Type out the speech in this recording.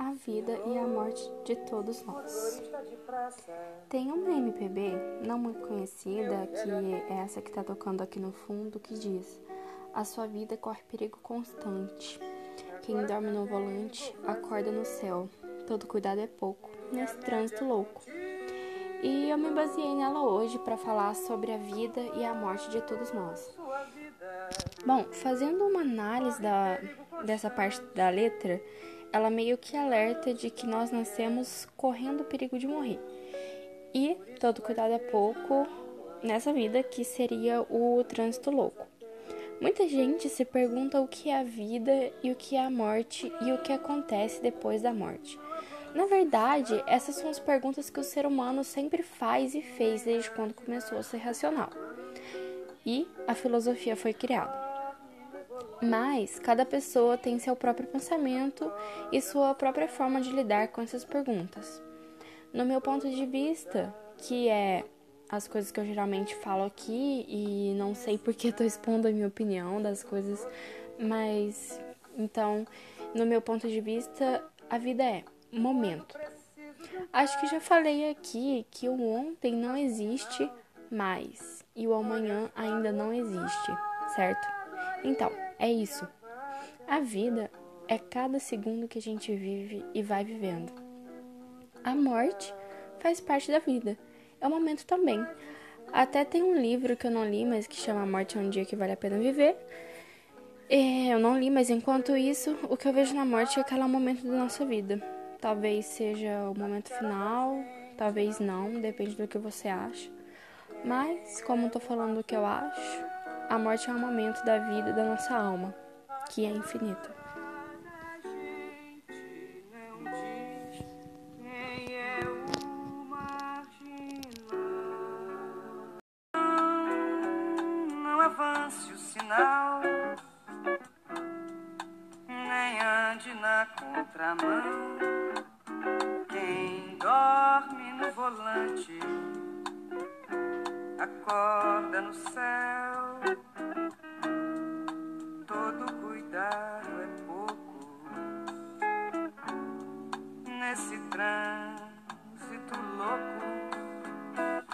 a vida e a morte de todos nós. Tem uma MPB não muito conhecida, que é essa que está tocando aqui no fundo, que diz: A sua vida corre perigo constante. Quem dorme no volante acorda no céu. Todo cuidado é pouco nesse trânsito louco. E eu me baseei nela hoje para falar sobre a vida e a morte de todos nós. Bom, fazendo uma análise da, dessa parte da letra, ela meio que alerta de que nós nascemos correndo o perigo de morrer. E todo cuidado é pouco nessa vida, que seria o trânsito louco. Muita gente se pergunta o que é a vida e o que é a morte e o que acontece depois da morte. Na verdade, essas são as perguntas que o ser humano sempre faz e fez desde quando começou a ser racional. E a filosofia foi criada. Mas cada pessoa tem seu próprio pensamento e sua própria forma de lidar com essas perguntas. No meu ponto de vista, que é as coisas que eu geralmente falo aqui e não sei porque estou expondo a minha opinião das coisas, mas então, no meu ponto de vista, a vida é momento. Acho que já falei aqui que o ontem não existe mais e o amanhã ainda não existe, certo? Então, é isso. A vida é cada segundo que a gente vive e vai vivendo. A morte faz parte da vida. É um momento também. Até tem um livro que eu não li, mas que chama A Morte é um Dia que Vale a Pena Viver. É, eu não li, mas enquanto isso, o que eu vejo na morte é aquele momento da nossa vida. Talvez seja o momento final, talvez não, depende do que você acha. Mas, como tô falando o que eu acho, a morte é um momento da vida da nossa alma, que é infinita. Avance o sinal, nem ande na contramão. corda no céu. Todo cuidado é pouco nesse trânsito louco.